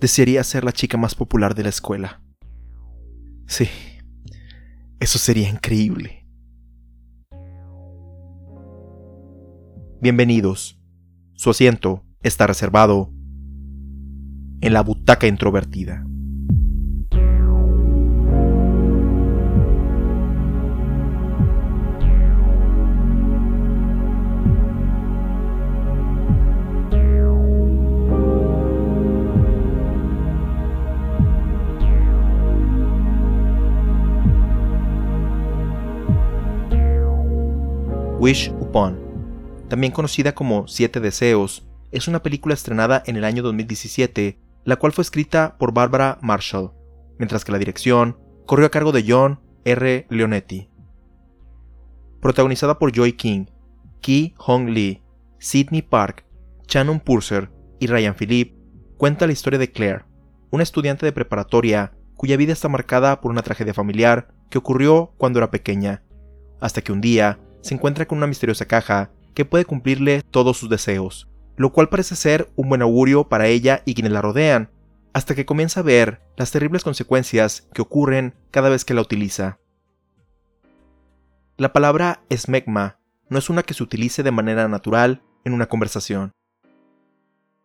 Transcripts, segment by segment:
desearía ser la chica más popular de la escuela. Sí, eso sería increíble. Bienvenidos. Su asiento está reservado en la butaca introvertida. Wish Upon, también conocida como Siete Deseos, es una película estrenada en el año 2017, la cual fue escrita por Barbara Marshall, mientras que la dirección corrió a cargo de John R. Leonetti. Protagonizada por Joy King, Ki Hong Lee, Sidney Park, Shannon Purser y Ryan Philippe, cuenta la historia de Claire, una estudiante de preparatoria cuya vida está marcada por una tragedia familiar que ocurrió cuando era pequeña, hasta que un día se encuentra con una misteriosa caja que puede cumplirle todos sus deseos, lo cual parece ser un buen augurio para ella y quienes la rodean, hasta que comienza a ver las terribles consecuencias que ocurren cada vez que la utiliza. La palabra esmegma no es una que se utilice de manera natural en una conversación.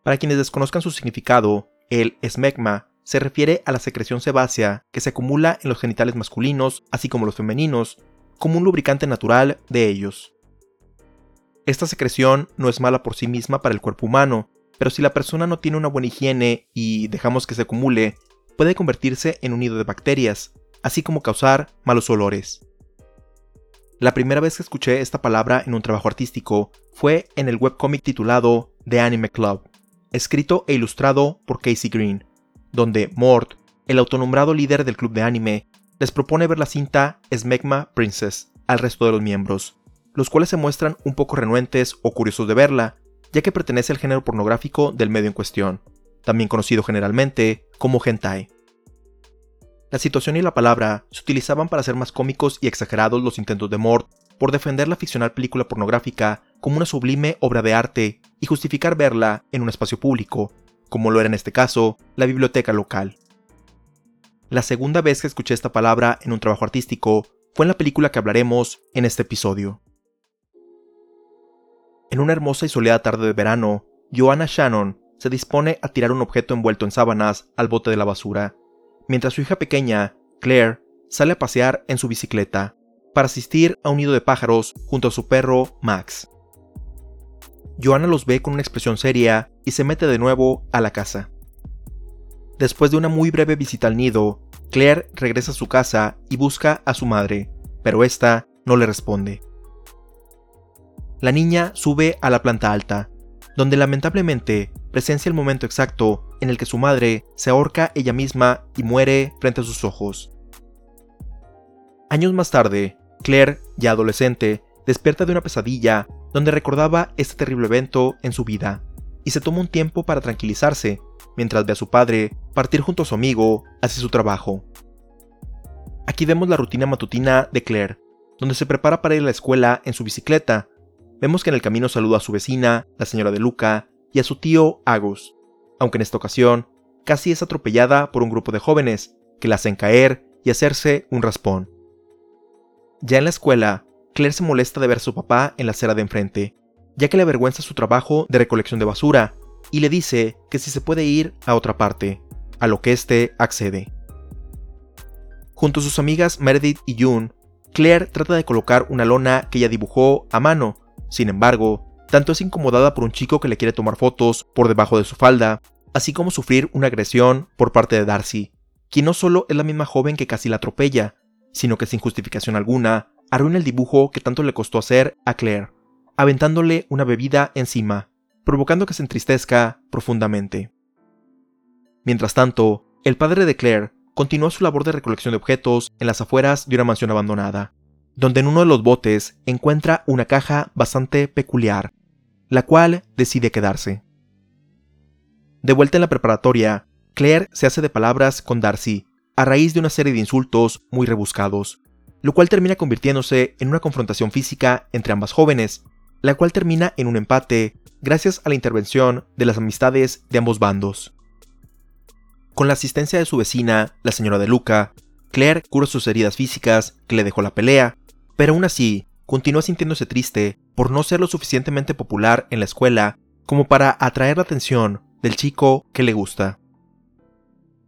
Para quienes desconozcan su significado, el esmegma se refiere a la secreción sebácea que se acumula en los genitales masculinos, así como los femeninos, como un lubricante natural de ellos. Esta secreción no es mala por sí misma para el cuerpo humano, pero si la persona no tiene una buena higiene y dejamos que se acumule, puede convertirse en un nido de bacterias, así como causar malos olores. La primera vez que escuché esta palabra en un trabajo artístico fue en el webcómic titulado The Anime Club, escrito e ilustrado por Casey Green, donde Mort, el autonombrado líder del club de anime, les propone ver la cinta Smegma Princess al resto de los miembros, los cuales se muestran un poco renuentes o curiosos de verla, ya que pertenece al género pornográfico del medio en cuestión, también conocido generalmente como hentai. La situación y la palabra se utilizaban para hacer más cómicos y exagerados los intentos de Mort por defender la ficcional película pornográfica como una sublime obra de arte y justificar verla en un espacio público, como lo era en este caso la biblioteca local. La segunda vez que escuché esta palabra en un trabajo artístico fue en la película que hablaremos en este episodio. En una hermosa y soleada tarde de verano, Joanna Shannon se dispone a tirar un objeto envuelto en sábanas al bote de la basura, mientras su hija pequeña, Claire, sale a pasear en su bicicleta para asistir a un nido de pájaros junto a su perro Max. Joanna los ve con una expresión seria y se mete de nuevo a la casa. Después de una muy breve visita al nido, Claire regresa a su casa y busca a su madre, pero esta no le responde. La niña sube a la planta alta, donde lamentablemente presencia el momento exacto en el que su madre se ahorca ella misma y muere frente a sus ojos. Años más tarde, Claire, ya adolescente, despierta de una pesadilla donde recordaba este terrible evento en su vida, y se toma un tiempo para tranquilizarse mientras ve a su padre partir junto a su amigo hacia su trabajo. Aquí vemos la rutina matutina de Claire, donde se prepara para ir a la escuela en su bicicleta. Vemos que en el camino saluda a su vecina, la señora de Luca, y a su tío Agus, aunque en esta ocasión casi es atropellada por un grupo de jóvenes que la hacen caer y hacerse un raspón. Ya en la escuela, Claire se molesta de ver a su papá en la acera de enfrente, ya que le avergüenza su trabajo de recolección de basura y le dice que si se puede ir a otra parte, a lo que éste accede. Junto a sus amigas Meredith y June, Claire trata de colocar una lona que ella dibujó a mano, sin embargo, tanto es incomodada por un chico que le quiere tomar fotos por debajo de su falda, así como sufrir una agresión por parte de Darcy, quien no solo es la misma joven que casi la atropella, sino que sin justificación alguna, arruina el dibujo que tanto le costó hacer a Claire, aventándole una bebida encima, provocando que se entristezca profundamente. Mientras tanto, el padre de Claire continúa su labor de recolección de objetos en las afueras de una mansión abandonada, donde en uno de los botes encuentra una caja bastante peculiar, la cual decide quedarse. De vuelta en la preparatoria, Claire se hace de palabras con Darcy, a raíz de una serie de insultos muy rebuscados, lo cual termina convirtiéndose en una confrontación física entre ambas jóvenes, la cual termina en un empate gracias a la intervención de las amistades de ambos bandos. Con la asistencia de su vecina, la señora de Luca, Claire cura sus heridas físicas que le dejó la pelea, pero aún así continúa sintiéndose triste por no ser lo suficientemente popular en la escuela como para atraer la atención del chico que le gusta.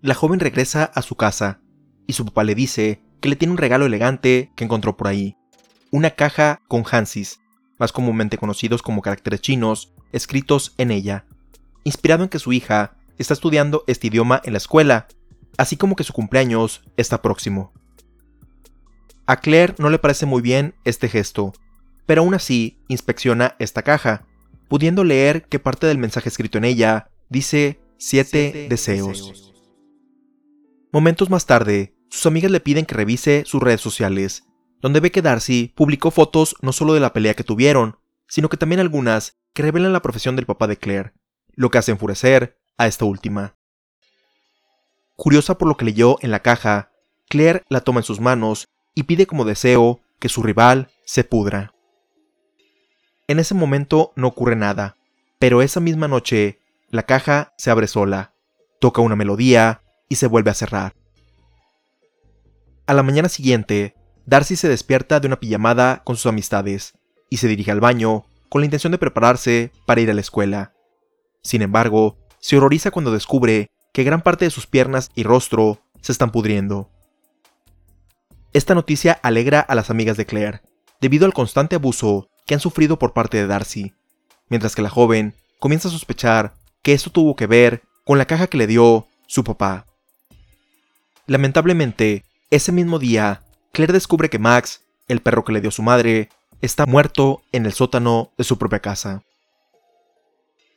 La joven regresa a su casa y su papá le dice que le tiene un regalo elegante que encontró por ahí, una caja con Hansis, más comúnmente conocidos como caracteres chinos, escritos en ella, inspirado en que su hija está estudiando este idioma en la escuela, así como que su cumpleaños está próximo. A Claire no le parece muy bien este gesto, pero aún así inspecciona esta caja, pudiendo leer que parte del mensaje escrito en ella dice siete, deseos. Momentos más tarde, sus amigas le piden que revise sus redes sociales, donde ve que Darcy publicó fotos no solo de la pelea que tuvieron, sino que también algunas que revelan la profesión del papá de Claire, lo que hace enfurecer a esta última. Curiosa por lo que leyó en la caja, Claire la toma en sus manos y pide como deseo que su rival se pudra. En ese momento no ocurre nada, pero esa misma noche la caja se abre sola, toca una melodía y se vuelve a cerrar. A la mañana siguiente, Darcy se despierta de una pijamada con sus amistades y se dirige al baño con la intención de prepararse para ir a la escuela. Sin embargo, se horroriza cuando descubre que gran parte de sus piernas y rostro se están pudriendo. Esta noticia alegra a las amigas de Claire, debido al constante abuso que han sufrido por parte de Darcy, mientras que la joven comienza a sospechar que esto tuvo que ver con la caja que le dio su papá. Lamentablemente, ese mismo día, Claire descubre que Max, el perro que le dio su madre, está muerto en el sótano de su propia casa.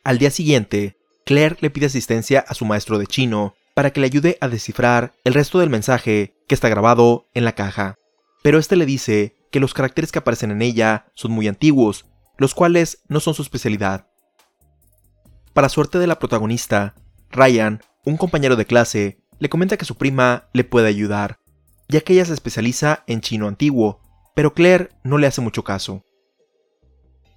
Al día siguiente, Claire le pide asistencia a su maestro de chino para que le ayude a descifrar el resto del mensaje que está grabado en la caja. Pero este le dice que los caracteres que aparecen en ella son muy antiguos, los cuales no son su especialidad. Para suerte de la protagonista, Ryan, un compañero de clase, le comenta que su prima le puede ayudar, ya que ella se especializa en chino antiguo, pero Claire no le hace mucho caso.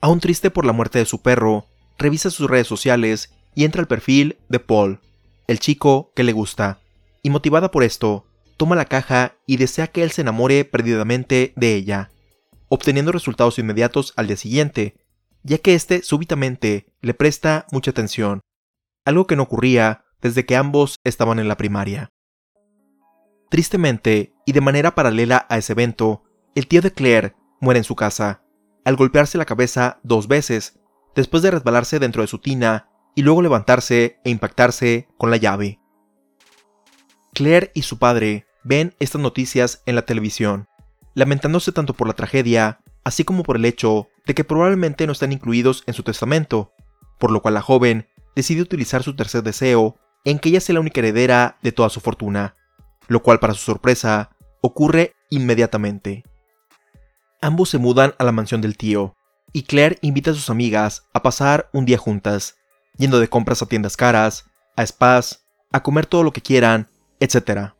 Aún triste por la muerte de su perro, revisa sus redes sociales y entra al perfil de Paul, el chico que le gusta, y motivada por esto, toma la caja y desea que él se enamore perdidamente de ella, obteniendo resultados inmediatos al día siguiente, ya que éste súbitamente le presta mucha atención, algo que no ocurría desde que ambos estaban en la primaria. Tristemente, y de manera paralela a ese evento, el tío de Claire muere en su casa, al golpearse la cabeza dos veces, después de resbalarse dentro de su tina y luego levantarse e impactarse con la llave. Claire y su padre ven estas noticias en la televisión, lamentándose tanto por la tragedia, así como por el hecho de que probablemente no están incluidos en su testamento, por lo cual la joven decide utilizar su tercer deseo en que ella sea la única heredera de toda su fortuna, lo cual para su sorpresa ocurre inmediatamente. Ambos se mudan a la mansión del tío, y Claire invita a sus amigas a pasar un día juntas, yendo de compras a tiendas caras, a spas, a comer todo lo que quieran, etc.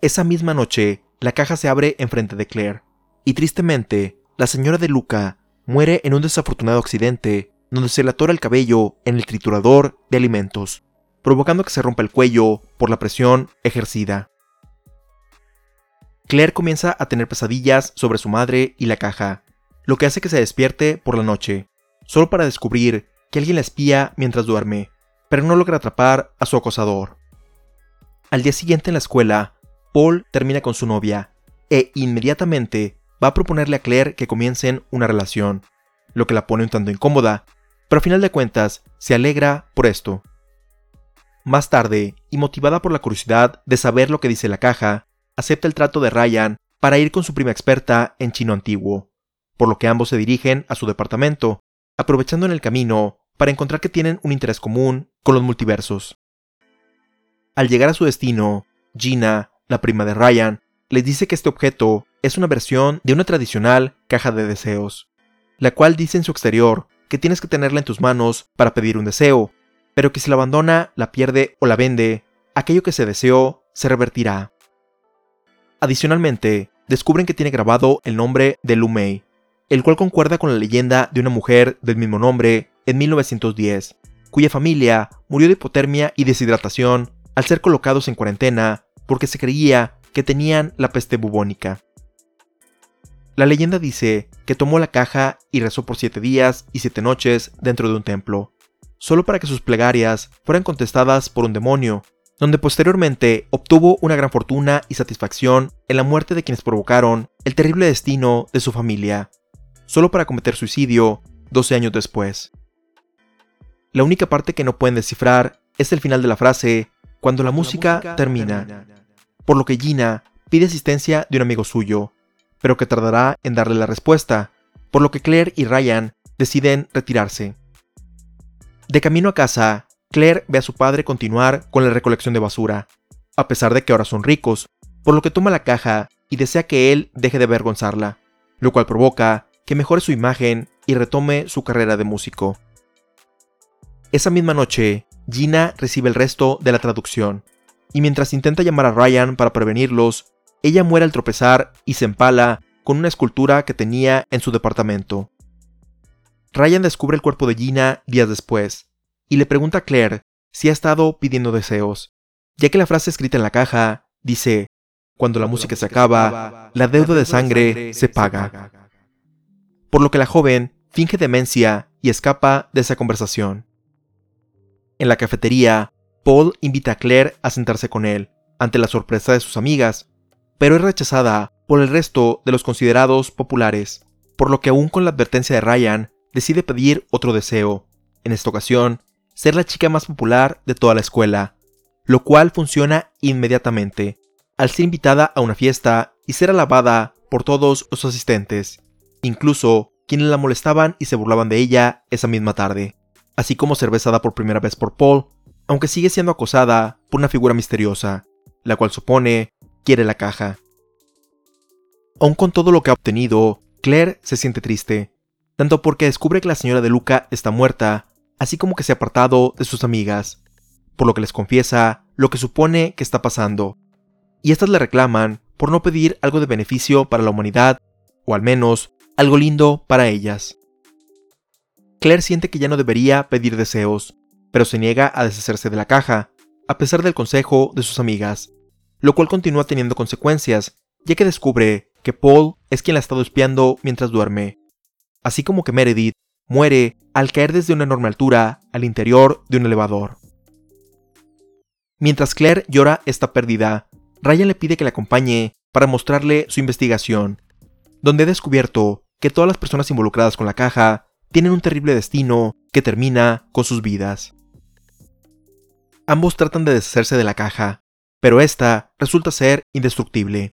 Esa misma noche, la caja se abre enfrente de Claire, y tristemente, la señora de Luca muere en un desafortunado accidente donde se le atora el cabello en el triturador de alimentos, provocando que se rompa el cuello por la presión ejercida. Claire comienza a tener pesadillas sobre su madre y la caja, lo que hace que se despierte por la noche, solo para descubrir que alguien la espía mientras duerme, pero no logra atrapar a su acosador. Al día siguiente en la escuela, Paul termina con su novia e inmediatamente va a proponerle a Claire que comiencen una relación, lo que la pone un tanto incómoda, pero a final de cuentas se alegra por esto. Más tarde, y motivada por la curiosidad de saber lo que dice la caja, acepta el trato de Ryan para ir con su prima experta en chino antiguo, por lo que ambos se dirigen a su departamento, aprovechando en el camino para encontrar que tienen un interés común con los multiversos. Al llegar a su destino, Gina, la prima de Ryan, les dice que este objeto es una versión de una tradicional caja de deseos, la cual dice en su exterior que tienes que tenerla en tus manos para pedir un deseo, pero que si la abandona, la pierde o la vende, aquello que se deseó se revertirá. Adicionalmente, descubren que tiene grabado el nombre de Lu Mei, el cual concuerda con la leyenda de una mujer del mismo nombre en 1910, cuya familia murió de hipotermia y deshidratación al ser colocados en cuarentena porque se creía que tenían la peste bubónica. La leyenda dice que tomó la caja y rezó por siete días y siete noches dentro de un templo, solo para que sus plegarias fueran contestadas por un demonio, donde posteriormente obtuvo una gran fortuna y satisfacción en la muerte de quienes provocaron el terrible destino de su familia, solo para cometer suicidio 12 años después. La única parte que no pueden descifrar es el final de la frase, cuando la, música, termina, por lo que Gina pide asistencia de un amigo suyo, pero que tardará en darle la respuesta, por lo que Claire y Ryan deciden retirarse. De camino a casa, Claire ve a su padre continuar con la recolección de basura, a pesar de que ahora son ricos, por lo que toma la caja y desea que él deje de avergonzarla, lo cual provoca que mejore su imagen y retome su carrera de músico. Esa misma noche, Gina recibe el resto de la traducción, y mientras intenta llamar a Ryan para prevenirlos, ella muere al tropezar y se empala con una escultura que tenía en su departamento. Ryan descubre el cuerpo de Gina días después, y le pregunta a Claire si ha estado pidiendo deseos, ya que la frase escrita en la caja dice, cuando la música se acaba, la deuda de sangre se paga. Por lo que la joven finge demencia y escapa de esa conversación. En la cafetería, Paul invita a Claire a sentarse con él, ante la sorpresa de sus amigas, pero es rechazada por el resto de los considerados populares, por lo que aún con la advertencia de Ryan, decide pedir otro deseo, en esta ocasión, ser la chica más popular de toda la escuela, lo cual funciona inmediatamente, al ser invitada a una fiesta y ser alabada por todos los asistentes, incluso quienes la molestaban y se burlaban de ella esa misma tarde así como ser besada por primera vez por Paul, aunque sigue siendo acosada por una figura misteriosa, la cual supone quiere la caja. Aun con todo lo que ha obtenido, Claire se siente triste, tanto porque descubre que la señora de Luca está muerta, así como que se ha apartado de sus amigas, por lo que les confiesa lo que supone que está pasando, y estas le reclaman por no pedir algo de beneficio para la humanidad, o al menos algo lindo para ellas. Claire siente que ya no debería pedir deseos, pero se niega a deshacerse de la caja, a pesar del consejo de sus amigas, lo cual continúa teniendo consecuencias, ya que descubre que Paul es quien la ha estado espiando mientras duerme, así como que Meredith muere al caer desde una enorme altura al interior de un elevador. Mientras Claire llora esta pérdida, Ryan le pide que la acompañe para mostrarle su investigación, donde ha descubierto que todas las personas involucradas con la caja tienen un terrible destino que termina con sus vidas. Ambos tratan de deshacerse de la caja, pero esta resulta ser indestructible.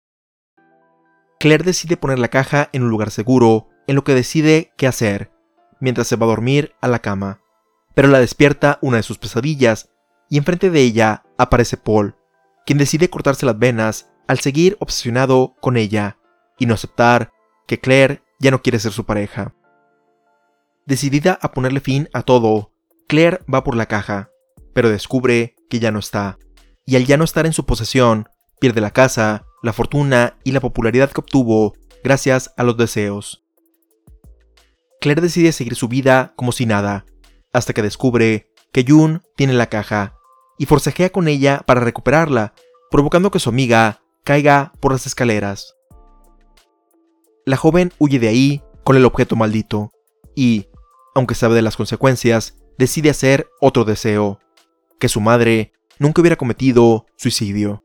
Claire decide poner la caja en un lugar seguro, en lo que decide qué hacer, mientras se va a dormir a la cama. Pero la despierta una de sus pesadillas, y enfrente de ella aparece Paul, quien decide cortarse las venas al seguir obsesionado con ella, y no aceptar que Claire ya no quiere ser su pareja. Decidida a ponerle fin a todo, Claire va por la caja, pero descubre que ya no está, y al ya no estar en su posesión, pierde la casa, la fortuna y la popularidad que obtuvo gracias a los deseos. Claire decide seguir su vida como si nada, hasta que descubre que Jun tiene la caja, y forcejea con ella para recuperarla, provocando que su amiga caiga por las escaleras. La joven huye de ahí con el objeto maldito, y, aunque sabe de las consecuencias, decide hacer otro deseo, que su madre nunca hubiera cometido suicidio.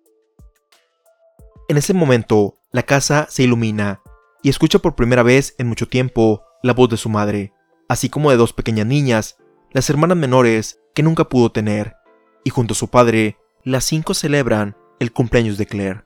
En ese momento, la casa se ilumina y escucha por primera vez en mucho tiempo la voz de su madre, así como de dos pequeñas niñas, las hermanas menores que nunca pudo tener, y junto a su padre, las cinco celebran el cumpleaños de Claire.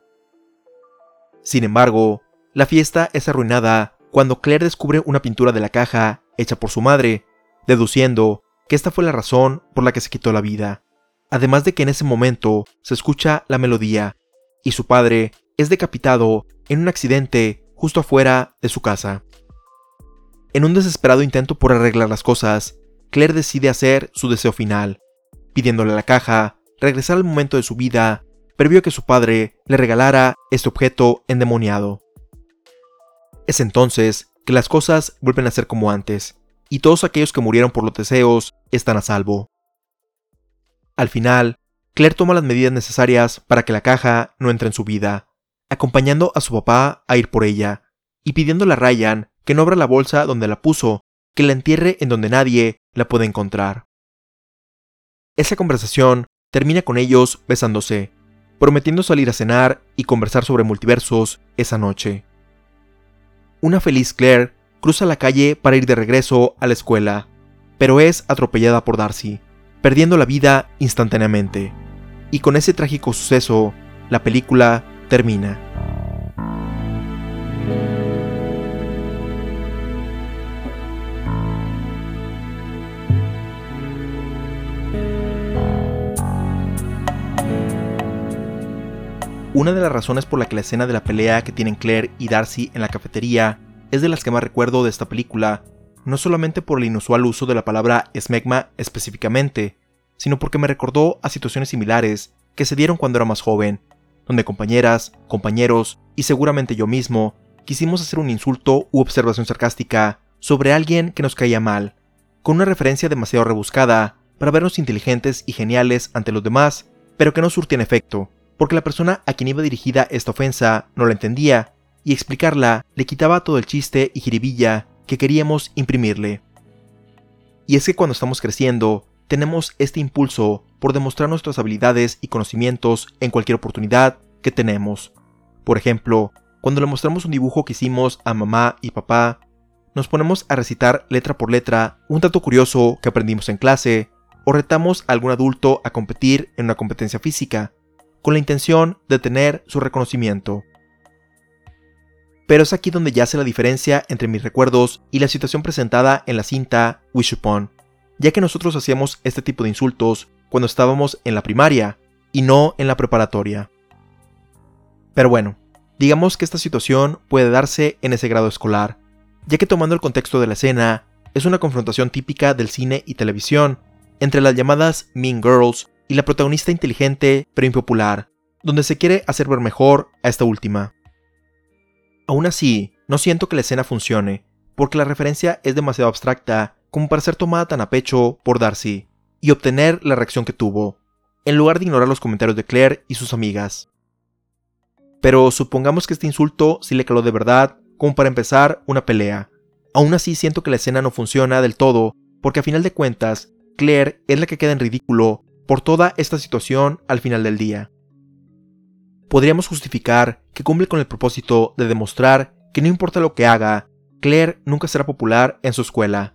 Sin embargo, la fiesta es arruinada cuando Claire descubre una pintura de la caja hecha por su madre, deduciendo que esta fue la razón por la que se quitó la vida. Además de que en ese momento se escucha la melodía, y su padre es decapitado en un accidente justo afuera de su casa. En un desesperado intento por arreglar las cosas, Claire decide hacer su deseo final, pidiéndole a la caja regresar al momento de su vida previo a que su padre le regalara este objeto endemoniado. Es entonces que las cosas vuelven a ser como antes, y todos aquellos que murieron por los deseos están a salvo. Al final, Claire toma las medidas necesarias para que la caja no entre en su vida, acompañando a su papá a ir por ella, y pidiéndole a Ryan que no abra la bolsa donde la puso, que la entierre en donde nadie la puede encontrar. Esa conversación termina con ellos besándose, prometiendo salir a cenar y conversar sobre multiversos esa noche. Una feliz Claire cruza la calle para ir de regreso a la escuela, pero es atropellada por Darcy, perdiendo la vida instantáneamente. Y con ese trágico suceso, la película termina. Una de las razones por la que la escena de la pelea que tienen Claire y Darcy en la cafetería es de las que más recuerdo de esta película, no solamente por el inusual uso de la palabra smegma específicamente, sino porque me recordó a situaciones similares que se dieron cuando era más joven, donde compañeras, compañeros y seguramente yo mismo quisimos hacer un insulto u observación sarcástica sobre alguien que nos caía mal, con una referencia demasiado rebuscada para vernos inteligentes y geniales ante los demás, pero que no surtían efecto, porque la persona a quien iba dirigida esta ofensa no la entendía, y explicarla le quitaba todo el chiste y jiribilla que queríamos imprimirle. Y es que cuando estamos creciendo, tenemos este impulso por demostrar nuestras habilidades y conocimientos en cualquier oportunidad que tenemos. Por ejemplo, cuando le mostramos un dibujo que hicimos a mamá y papá, nos ponemos a recitar letra por letra un dato curioso que aprendimos en clase, o retamos a algún adulto a competir en una competencia física, con la intención de tener su reconocimiento. Pero es aquí donde yace la diferencia entre mis recuerdos y la situación presentada en la cinta Wish Upon, ya que nosotros hacíamos este tipo de insultos cuando estábamos en la primaria y no en la preparatoria. Pero bueno, digamos que esta situación puede darse en ese grado escolar, ya que tomando el contexto de la escena, es una confrontación típica del cine y televisión entre las llamadas Mean Girls y la protagonista inteligente pero impopular, donde se quiere hacer ver mejor a esta última. Aún así, no siento que la escena funcione, porque la referencia es demasiado abstracta como para ser tomada tan a pecho por Darcy y obtener la reacción que tuvo, en lugar de ignorar los comentarios de Claire y sus amigas. Pero supongamos que este insulto sí le caló de verdad, como para empezar una pelea. Aún así siento que la escena no funciona del todo, porque a final de cuentas, Claire es la que queda en ridículo por toda esta situación al final del día. Podríamos justificar que cumple con el propósito de demostrar que no importa lo que haga, Claire nunca será popular en su escuela.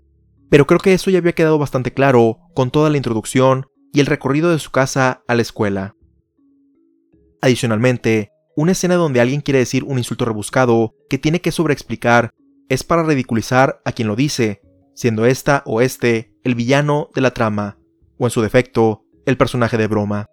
Pero creo que eso ya había quedado bastante claro con toda la introducción y el recorrido de su casa a la escuela. Adicionalmente, una escena donde alguien quiere decir un insulto rebuscado que tiene que sobreexplicar es para ridiculizar a quien lo dice, siendo esta o este el villano de la trama, o en su defecto, el personaje de broma.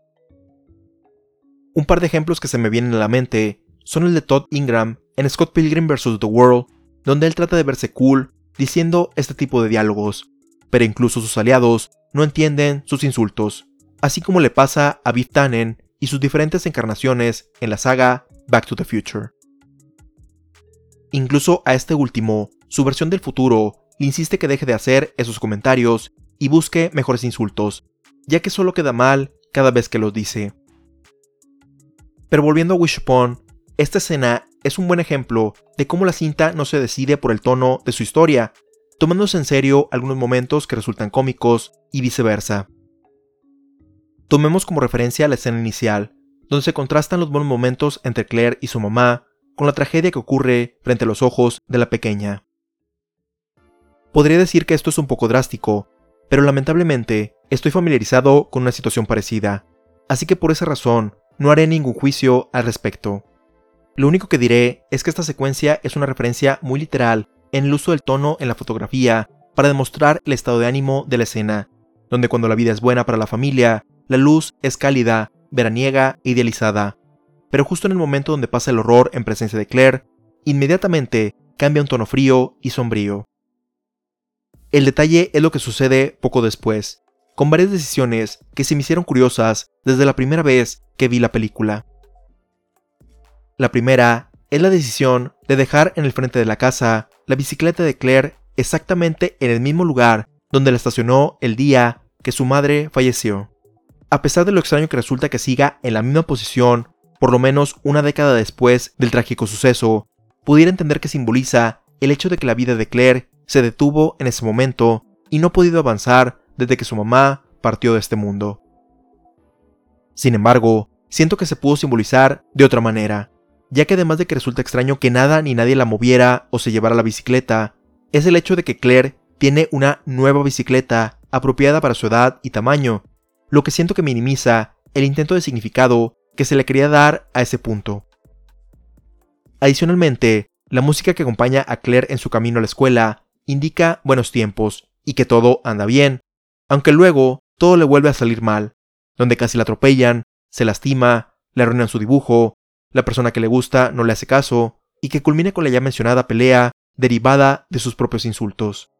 Un par de ejemplos que se me vienen a la mente son el de Todd Ingram en Scott Pilgrim vs. The World, donde él trata de verse cool diciendo este tipo de diálogos, pero incluso sus aliados no entienden sus insultos, así como le pasa a Biff Tannen y sus diferentes encarnaciones en la saga Back to the Future. Incluso a este último, su versión del futuro le insiste que deje de hacer esos comentarios y busque mejores insultos, ya que solo queda mal cada vez que los dice. Pero volviendo a Wishbone, esta escena es un buen ejemplo de cómo la cinta no se decide por el tono de su historia, tomándose en serio algunos momentos que resultan cómicos y viceversa. Tomemos como referencia la escena inicial, donde se contrastan los buenos momentos entre Claire y su mamá con la tragedia que ocurre frente a los ojos de la pequeña. Podría decir que esto es un poco drástico, pero lamentablemente estoy familiarizado con una situación parecida, así que por esa razón no haré ningún juicio al respecto. Lo único que diré es que esta secuencia es una referencia muy literal en el uso del tono en la fotografía para demostrar el estado de ánimo de la escena, donde cuando la vida es buena para la familia, la luz es cálida, veraniega e idealizada. Pero justo en el momento donde pasa el horror en presencia de Claire, inmediatamente cambia un tono frío y sombrío. El detalle es lo que sucede poco después, con varias decisiones que se me hicieron curiosas desde la primera vez que vi la película. La primera es la decisión de dejar en el frente de la casa la bicicleta de Claire exactamente en el mismo lugar donde la estacionó el día que su madre falleció. a pesar de lo extraño que resulta que siga en la misma posición, por lo menos una década después del trágico suceso, pudiera entender que simboliza el hecho de que la vida de Claire se detuvo en ese momento y no ha podido avanzar desde que su mamá partió de este mundo. Sin embargo, siento que se pudo simbolizar de otra manera, ya que además de que resulta extraño que nada ni nadie la moviera o se llevara la bicicleta, es el hecho de que Claire tiene una nueva bicicleta apropiada para su edad y tamaño, lo que siento que minimiza el intento de significado que se le quería dar a ese punto. Adicionalmente, la música que acompaña a Claire en su camino a la escuela indica buenos tiempos y que todo anda bien, aunque luego todo le vuelve a salir mal, donde casi la atropellan, se lastima, le arruinan su dibujo, la persona que le gusta no le hace caso, y que culmina con la ya mencionada pelea derivada de sus propios insultos.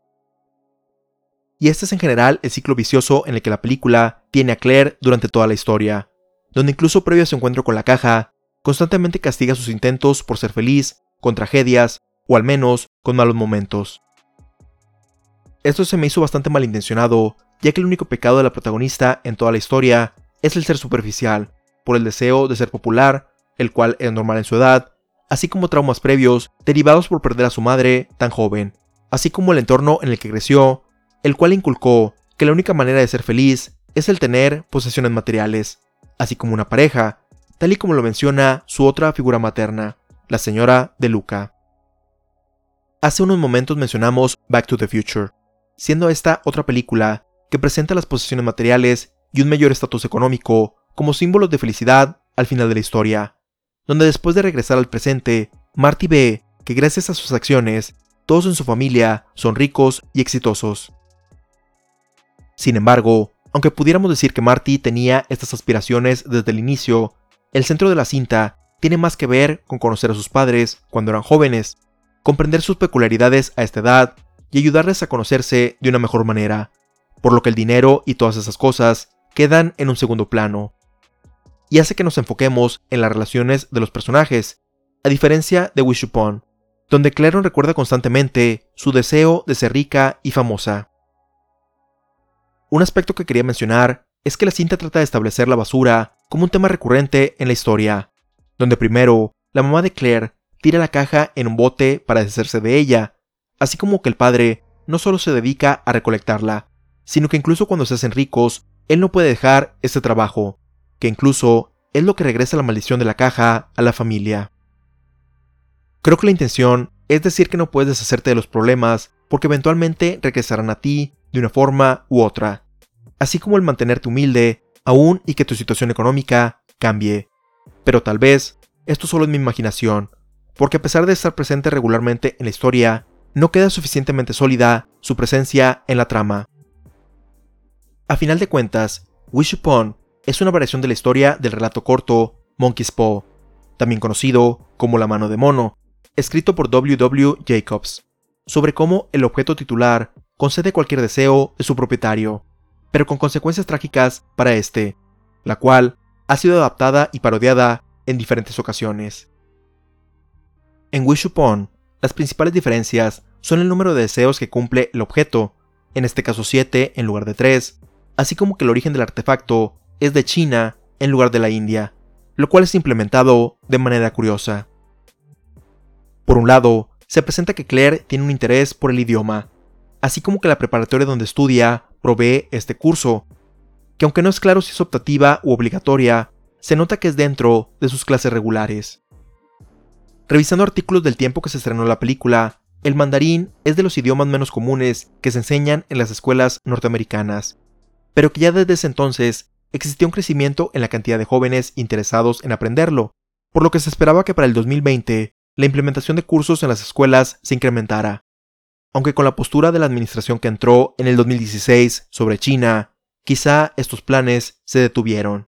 Y este es en general el ciclo vicioso en el que la película tiene a Claire durante toda la historia, donde incluso previo a su encuentro con la caja, constantemente castiga sus intentos por ser feliz, con tragedias, o al menos con malos momentos. Esto se me hizo bastante malintencionado, ya que el único pecado de la protagonista en toda la historia es el ser superficial, por el deseo de ser popular, el cual es normal en su edad, así como traumas previos derivados por perder a su madre tan joven, así como el entorno en el que creció, el cual inculcó que la única manera de ser feliz es el tener posesiones materiales, así como una pareja, tal y como lo menciona su otra figura materna, la señora de Luca. Hace unos momentos mencionamos Back to the Future, siendo esta otra película que presenta las posesiones materiales y un mayor estatus económico como símbolos de felicidad al final de la historia, donde después de regresar al presente, Marty ve que gracias a sus acciones, todos en su familia son ricos y exitosos. Sin embargo, aunque pudiéramos decir que Marty tenía estas aspiraciones desde el inicio, el centro de la cinta tiene más que ver con conocer a sus padres cuando eran jóvenes, comprender sus peculiaridades a esta edad y ayudarles a conocerse de una mejor manera, por lo que el dinero y todas esas cosas quedan en un segundo plano. Y hace que nos enfoquemos en las relaciones de los personajes, a diferencia de Wish Upon, donde Claire recuerda constantemente su deseo de ser rica y famosa. Un aspecto que quería mencionar es que la cinta trata de establecer la basura como un tema recurrente en la historia, donde primero la mamá de Claire tira la caja en un bote para deshacerse de ella, así como que el padre no solo se dedica a recolectarla, sino que incluso cuando se hacen ricos, él no puede dejar este trabajo, que incluso es lo que regresa la maldición de la caja a la familia. Creo que la intención es decir que no puedes deshacerte de los problemas porque eventualmente regresarán a ti de una forma u otra, así como el mantenerte humilde, aún y que tu situación económica cambie. Pero tal vez esto solo es mi imaginación, porque a pesar de estar presente regularmente en la historia, no queda suficientemente sólida su presencia en la trama. A final de cuentas, Wish Upon es una variación de la historia del relato corto Monkey's Paw, también conocido como La mano de mono, escrito por W. W. Jacobs, sobre cómo el objeto titular concede cualquier deseo de su propietario, pero con consecuencias trágicas para este, la cual ha sido adaptada y parodiada en diferentes ocasiones. En Wish Upon, las principales diferencias son el número de deseos que cumple el objeto, en este caso 7 en lugar de 3, así como que el origen del artefacto es de China en lugar de la India, lo cual es implementado de manera curiosa. Por un lado, se presenta que Claire tiene un interés por el idioma, así como que la preparatoria donde estudia provee este curso, que aunque no es claro si es optativa u obligatoria, se nota que es dentro de sus clases regulares. Revisando artículos del tiempo que se estrenó la película, el mandarín es de los idiomas menos comunes que se enseñan en las escuelas norteamericanas, pero que ya desde ese entonces existía un crecimiento en la cantidad de jóvenes interesados en aprenderlo, por lo que se esperaba que para el 2020 la implementación de cursos en las escuelas se incrementara aunque con la postura de la administración que entró en el 2016 sobre China, quizá estos planes se detuvieron.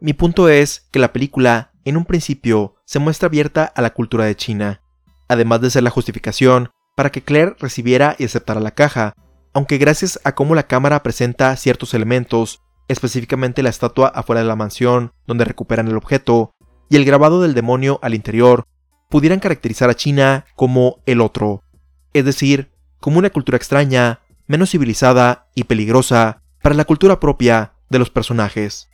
Mi punto es que la película, en un principio, se muestra abierta a la cultura de China, además de ser la justificación para que Claire recibiera y aceptara la caja, aunque gracias a cómo la cámara presenta ciertos elementos, específicamente la estatua afuera de la mansión donde recuperan el objeto, y el grabado del demonio al interior, pudieran caracterizar a China como el otro, es decir, como una cultura extraña, menos civilizada y peligrosa para la cultura propia de los personajes.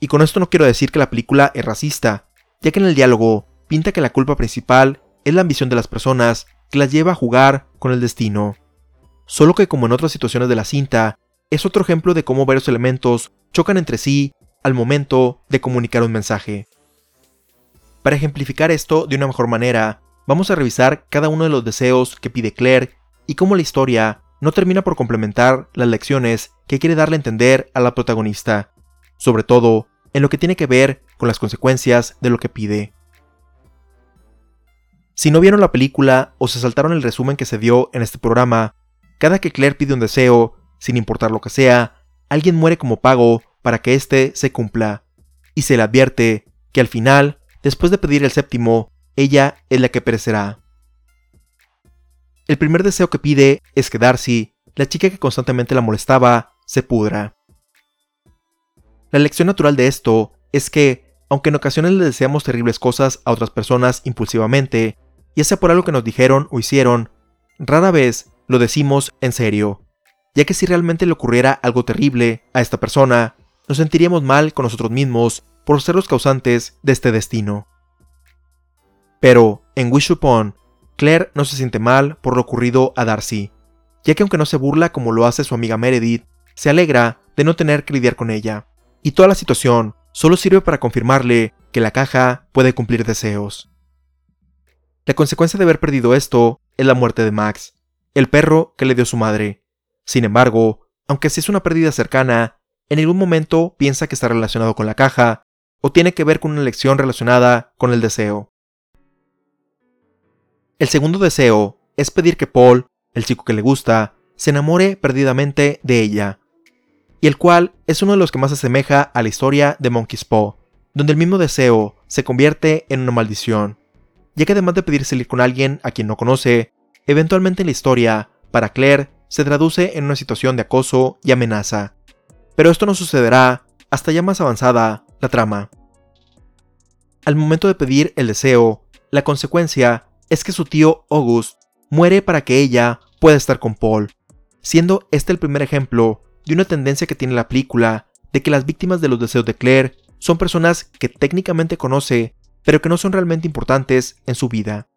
Y con esto no quiero decir que la película es racista, ya que en el diálogo pinta que la culpa principal es la ambición de las personas que las lleva a jugar con el destino. Solo que como en otras situaciones de la cinta, es otro ejemplo de cómo varios elementos chocan entre sí al momento de comunicar un mensaje. Para ejemplificar esto de una mejor manera, vamos a revisar cada uno de los deseos que pide Claire y cómo la historia no termina por complementar las lecciones que quiere darle a entender a la protagonista, sobre todo en lo que tiene que ver con las consecuencias de lo que pide. Si no vieron la película o se saltaron el resumen que se dio en este programa, cada que Claire pide un deseo, sin importar lo que sea, alguien muere como pago para que éste se cumpla, y se le advierte que al final, después de pedir el séptimo, ella es la que perecerá. El primer deseo que pide es que Darcy, la chica que constantemente la molestaba, se pudra. La lección natural de esto es que, aunque en ocasiones le deseamos terribles cosas a otras personas impulsivamente, ya sea por algo que nos dijeron o hicieron, rara vez lo decimos en serio, ya que si realmente le ocurriera algo terrible a esta persona, nos sentiríamos mal con nosotros mismos por ser los causantes de este destino. Pero, en Wish Upon, Claire no se siente mal por lo ocurrido a Darcy, ya que aunque no se burla como lo hace su amiga Meredith, se alegra de no tener que lidiar con ella y toda la situación solo sirve para confirmarle que la caja puede cumplir deseos. La consecuencia de haber perdido esto es la muerte de Max, el perro que le dio su madre. Sin embargo, aunque si es una pérdida cercana, en ningún momento piensa que está relacionado con la caja o tiene que ver con una lección relacionada con el deseo. El segundo deseo es pedir que Paul, el chico que le gusta, se enamore perdidamente de ella, y el cual es uno de los que más se asemeja a la historia de Monkey's Paw, donde el mismo deseo se convierte en una maldición, ya que además de pedir salir con alguien a quien no conoce, eventualmente en la historia, para Claire, se traduce en una situación de acoso y amenaza. Pero esto no sucederá hasta ya más avanzada la trama. Al momento de pedir el deseo, la consecuencia es que su tío August muere para que ella pueda estar con Paul, siendo este el primer ejemplo de una tendencia que tiene la película de que las víctimas de los deseos de Claire son personas que técnicamente conoce, pero que no son realmente importantes en su vida.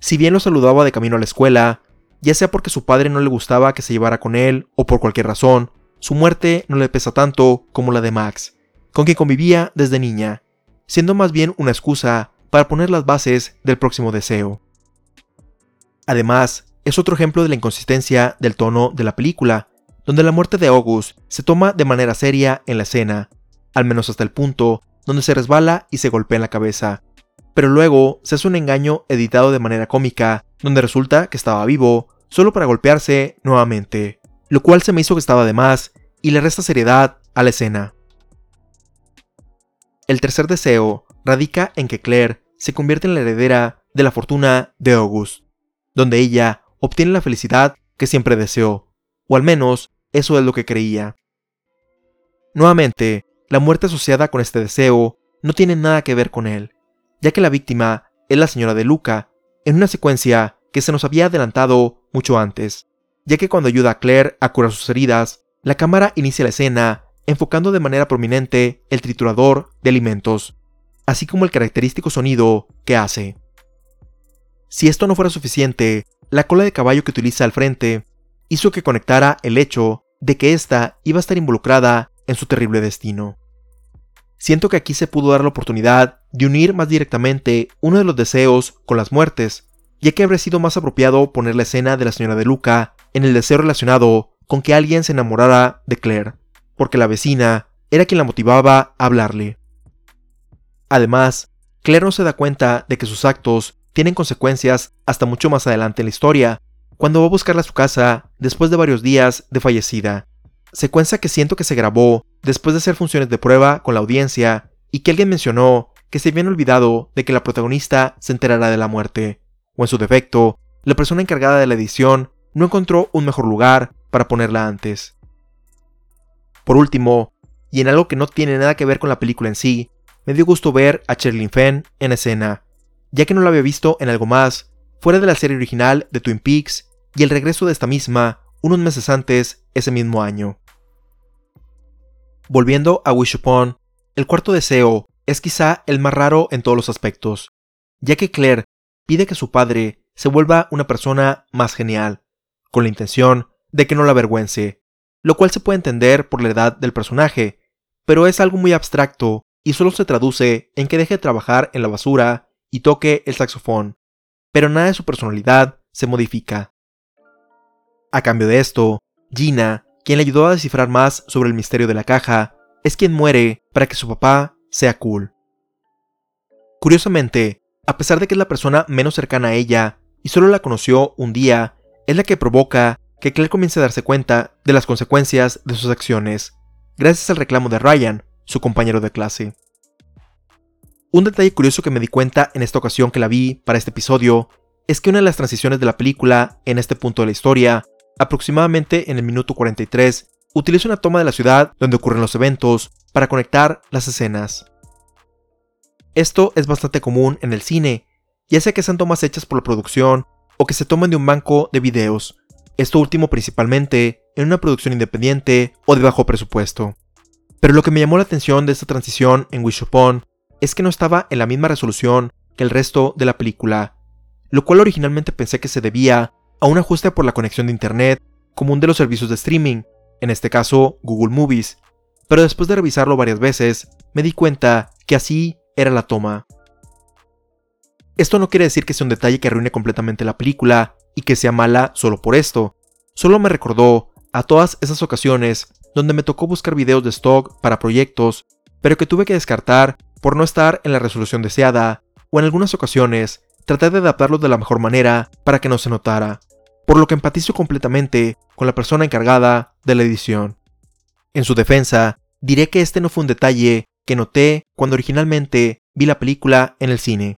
Si bien lo saludaba de camino a la escuela, ya sea porque su padre no le gustaba que se llevara con él o por cualquier razón, su muerte no le pesa tanto como la de Max, con quien convivía desde niña, siendo más bien una excusa para poner las bases del próximo deseo. Además, es otro ejemplo de la inconsistencia del tono de la película, donde la muerte de August se toma de manera seria en la escena, al menos hasta el punto donde se resbala y se golpea en la cabeza. Pero luego se hace un engaño editado de manera cómica, donde resulta que estaba vivo, solo para golpearse nuevamente, lo cual se me hizo que estaba de más y le resta seriedad a la escena. El tercer deseo radica en que Claire se convierte en la heredera de la fortuna de August, donde ella obtiene la felicidad que siempre deseó, o al menos eso es lo que creía. Nuevamente, la muerte asociada con este deseo no tiene nada que ver con él, ya que la víctima es la señora de Luca, en una secuencia que se nos había adelantado mucho antes, ya que cuando ayuda a Claire a curar sus heridas, la cámara inicia la escena enfocando de manera prominente el triturador de alimentos, así como el característico sonido que hace. Si esto no fuera suficiente, la cola de caballo que utiliza al frente hizo que conectara el hecho de que ésta iba a estar involucrada en su terrible destino. Siento que aquí se pudo dar la oportunidad de unir más directamente uno de los deseos con las muertes, ya que habría sido más apropiado poner la escena de la señora de Luca en el deseo relacionado con que alguien se enamorara de Claire, porque la vecina era quien la motivaba a hablarle. Además, Claire no se da cuenta de que sus actos tienen consecuencias hasta mucho más adelante en la historia, cuando va a buscarla a su casa después de varios días de fallecida. Secuencia que siento que se grabó después de hacer funciones de prueba con la audiencia y que alguien mencionó que se habían olvidado de que la protagonista se enterara de la muerte, o en su defecto, la persona encargada de la edición no encontró un mejor lugar para ponerla antes. Por último, y en algo que no tiene nada que ver con la película en sí, me dio gusto ver a Cherlyn Fenn en escena, ya que no la había visto en algo más, fuera de la serie original de Twin Peaks y el regreso de esta misma unos meses antes ese mismo año. Volviendo a Wish Upon, el cuarto deseo es quizá el más raro en todos los aspectos, ya que Claire pide que su padre se vuelva una persona más genial, con la intención de que no la avergüence, lo cual se puede entender por la edad del personaje, pero es algo muy abstracto y solo se traduce en que deje de trabajar en la basura y toque el saxofón, pero nada de su personalidad se modifica. A cambio de esto, Gina, quien le ayudó a descifrar más sobre el misterio de la caja, es quien muere para que su papá sea cool. Curiosamente, a pesar de que es la persona menos cercana a ella y solo la conoció un día, es la que provoca que Claire comience a darse cuenta de las consecuencias de sus acciones, gracias al reclamo de Ryan, su compañero de clase. Un detalle curioso que me di cuenta en esta ocasión que la vi para este episodio es que una de las transiciones de la película en este punto de la historia, aproximadamente en el minuto 43, utiliza una toma de la ciudad donde ocurren los eventos para conectar las escenas. Esto es bastante común en el cine, ya sea que sean tomas hechas por la producción o que se tomen de un banco de videos, esto último principalmente en una producción independiente o de bajo presupuesto. Pero lo que me llamó la atención de esta transición en Wish Upon es que no estaba en la misma resolución que el resto de la película, lo cual originalmente pensé que se debía a un ajuste por la conexión de internet común de los servicios de streaming, en este caso Google Movies, pero después de revisarlo varias veces, me di cuenta que así era la toma. Esto no quiere decir que sea un detalle que arruine completamente la película y que sea mala solo por esto, solo me recordó a todas esas ocasiones donde me tocó buscar videos de stock para proyectos, pero que tuve que descartar por no estar en la resolución deseada, o en algunas ocasiones traté de adaptarlo de la mejor manera para que no se notara, por lo que empatizo completamente con la persona encargada de la edición. En su defensa, diré que este no fue un detalle que noté cuando originalmente vi la película en el cine.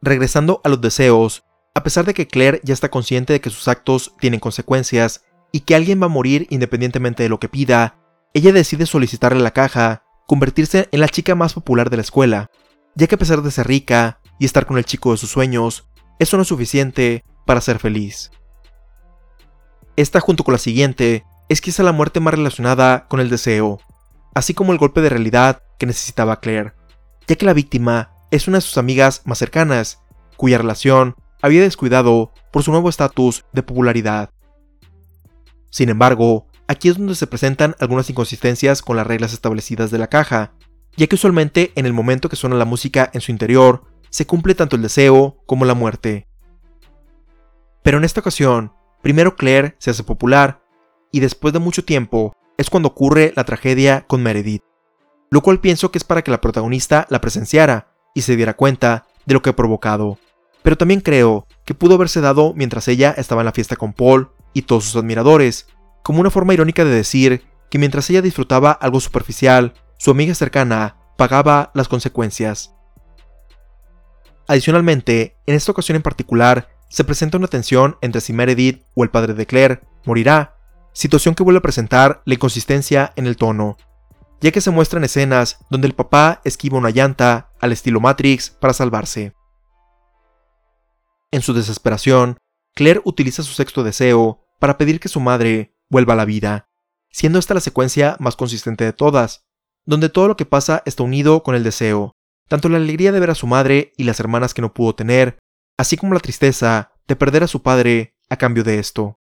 Regresando a los deseos, a pesar de que Claire ya está consciente de que sus actos tienen consecuencias y que alguien va a morir independientemente de lo que pida, ella decide solicitarle la caja, convertirse en la chica más popular de la escuela, ya que a pesar de ser rica y estar con el chico de sus sueños, eso no es suficiente para ser feliz. Esta junto con la siguiente es quizá la muerte más relacionada con el deseo, así como el golpe de realidad que necesitaba Claire, ya que la víctima es una de sus amigas más cercanas, cuya relación había descuidado por su nuevo estatus de popularidad. Sin embargo, aquí es donde se presentan algunas inconsistencias con las reglas establecidas de la caja, ya que usualmente en el momento que suena la música en su interior, se cumple tanto el deseo como la muerte. Pero en esta ocasión, primero Claire se hace popular, y después de mucho tiempo es cuando ocurre la tragedia con Meredith, lo cual pienso que es para que la protagonista la presenciara y se diera cuenta de lo que ha provocado pero también creo que pudo haberse dado mientras ella estaba en la fiesta con Paul y todos sus admiradores, como una forma irónica de decir que mientras ella disfrutaba algo superficial, su amiga cercana pagaba las consecuencias. Adicionalmente, en esta ocasión en particular, se presenta una tensión entre si Meredith o el padre de Claire morirá, situación que vuelve a presentar la inconsistencia en el tono, ya que se muestran escenas donde el papá esquiva una llanta al estilo Matrix para salvarse. En su desesperación, Claire utiliza su sexto deseo para pedir que su madre vuelva a la vida, siendo esta la secuencia más consistente de todas, donde todo lo que pasa está unido con el deseo, tanto la alegría de ver a su madre y las hermanas que no pudo tener, así como la tristeza de perder a su padre a cambio de esto.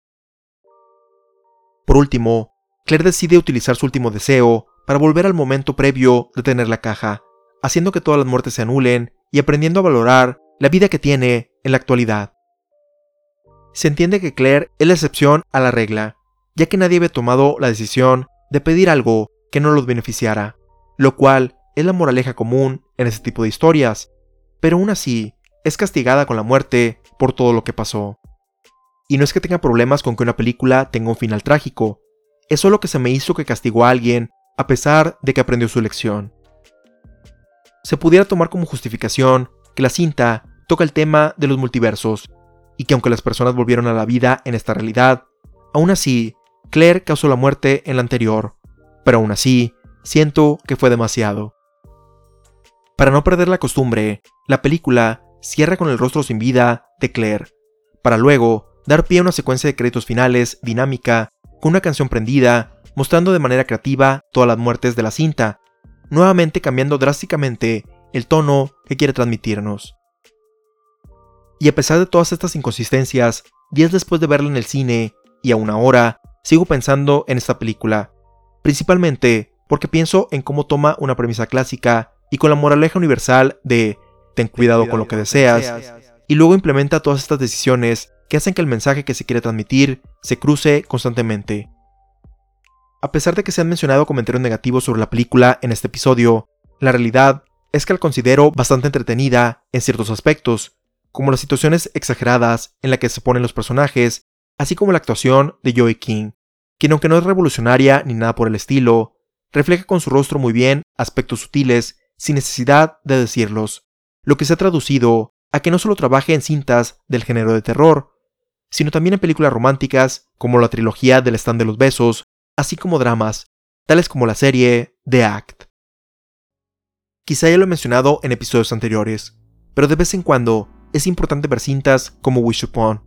Por último, Claire decide utilizar su último deseo para volver al momento previo de tener la caja, haciendo que todas las muertes se anulen y aprendiendo a valorar la vida que tiene en la actualidad. Se entiende que Claire es la excepción a la regla, ya que nadie había tomado la decisión de pedir algo que no los beneficiara, lo cual es la moraleja común en ese tipo de historias, pero aún así es castigada con la muerte por todo lo que pasó. Y no es que tenga problemas con que una película tenga un final trágico, es solo que se me hizo que castigó a alguien a pesar de que aprendió su lección. Se pudiera tomar como justificación que la cinta toca el tema de los multiversos, y que aunque las personas volvieron a la vida en esta realidad, aún así, Claire causó la muerte en la anterior, pero aún así, siento que fue demasiado. Para no perder la costumbre, la película cierra con el rostro sin vida de Claire, para luego dar pie a una secuencia de créditos finales dinámica con una canción prendida mostrando de manera creativa todas las muertes de la cinta, nuevamente cambiando drásticamente el tono que quiere transmitirnos. Y a pesar de todas estas inconsistencias, días después de verla en el cine, y aún ahora, sigo pensando en esta película, principalmente porque pienso en cómo toma una premisa clásica y con la moraleja universal de ten cuidado con lo que deseas, y luego implementa todas estas decisiones que hacen que el mensaje que se quiere transmitir se cruce constantemente. A pesar de que se han mencionado comentarios negativos sobre la película en este episodio, la realidad es que la considero bastante entretenida en ciertos aspectos, como las situaciones exageradas en las que se ponen los personajes, así como la actuación de Joey King, quien aunque no es revolucionaria ni nada por el estilo, refleja con su rostro muy bien aspectos sutiles sin necesidad de decirlos, lo que se ha traducido a que no solo trabaje en cintas del género de terror, sino también en películas románticas como la trilogía del stand de los besos así como dramas, tales como la serie The Act. Quizá ya lo he mencionado en episodios anteriores, pero de vez en cuando es importante ver cintas como Wish Upon,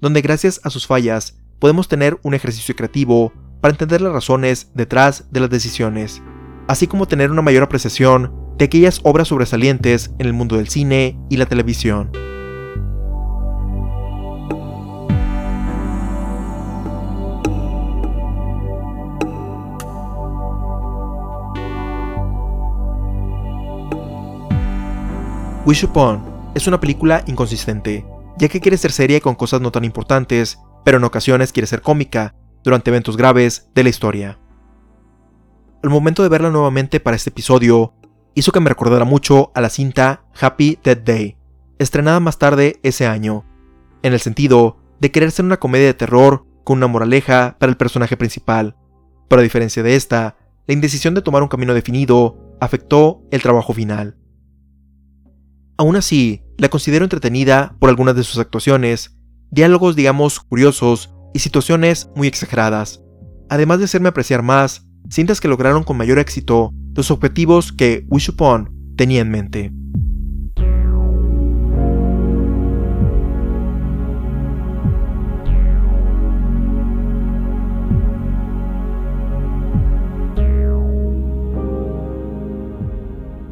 donde gracias a sus fallas podemos tener un ejercicio creativo para entender las razones detrás de las decisiones, así como tener una mayor apreciación de aquellas obras sobresalientes en el mundo del cine y la televisión. Wish Upon es una película inconsistente, ya que quiere ser seria con cosas no tan importantes, pero en ocasiones quiere ser cómica, durante eventos graves de la historia. Al momento de verla nuevamente para este episodio, hizo que me recordara mucho a la cinta Happy Dead Day, estrenada más tarde ese año, en el sentido de querer ser una comedia de terror con una moraleja para el personaje principal, pero a diferencia de esta, la indecisión de tomar un camino definido afectó el trabajo final. Aún así, la considero entretenida por algunas de sus actuaciones, diálogos digamos curiosos y situaciones muy exageradas, además de hacerme apreciar más cintas que lograron con mayor éxito los objetivos que Wish Upon tenía en mente.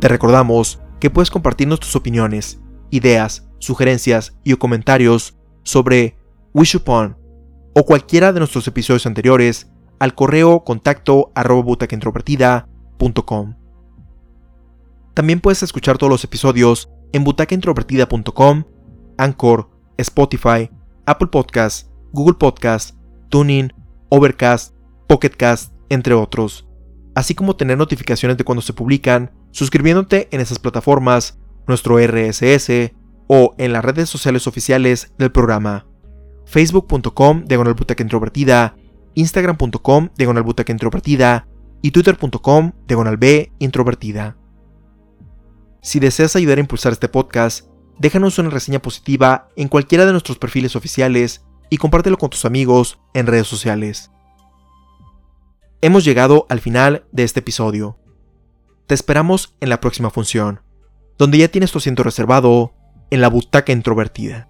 Te recordamos que puedes compartirnos tus opiniones, ideas, sugerencias y comentarios sobre Wish Upon o cualquiera de nuestros episodios anteriores al correo contacto arroba También puedes escuchar todos los episodios en butacaintrovertida.com, Anchor, Spotify, Apple Podcasts, Google Podcasts, Tuning, Overcast, Pocketcast, entre otros, así como tener notificaciones de cuando se publican suscribiéndote en esas plataformas, nuestro RSS o en las redes sociales oficiales del programa. Facebook.com diagonal introvertida, Instagram.com diagonal introvertida y Twitter.com diagonal B introvertida. Si deseas ayudar a impulsar este podcast, déjanos una reseña positiva en cualquiera de nuestros perfiles oficiales y compártelo con tus amigos en redes sociales. Hemos llegado al final de este episodio. Te esperamos en la próxima función, donde ya tienes tu asiento reservado en la butaca introvertida.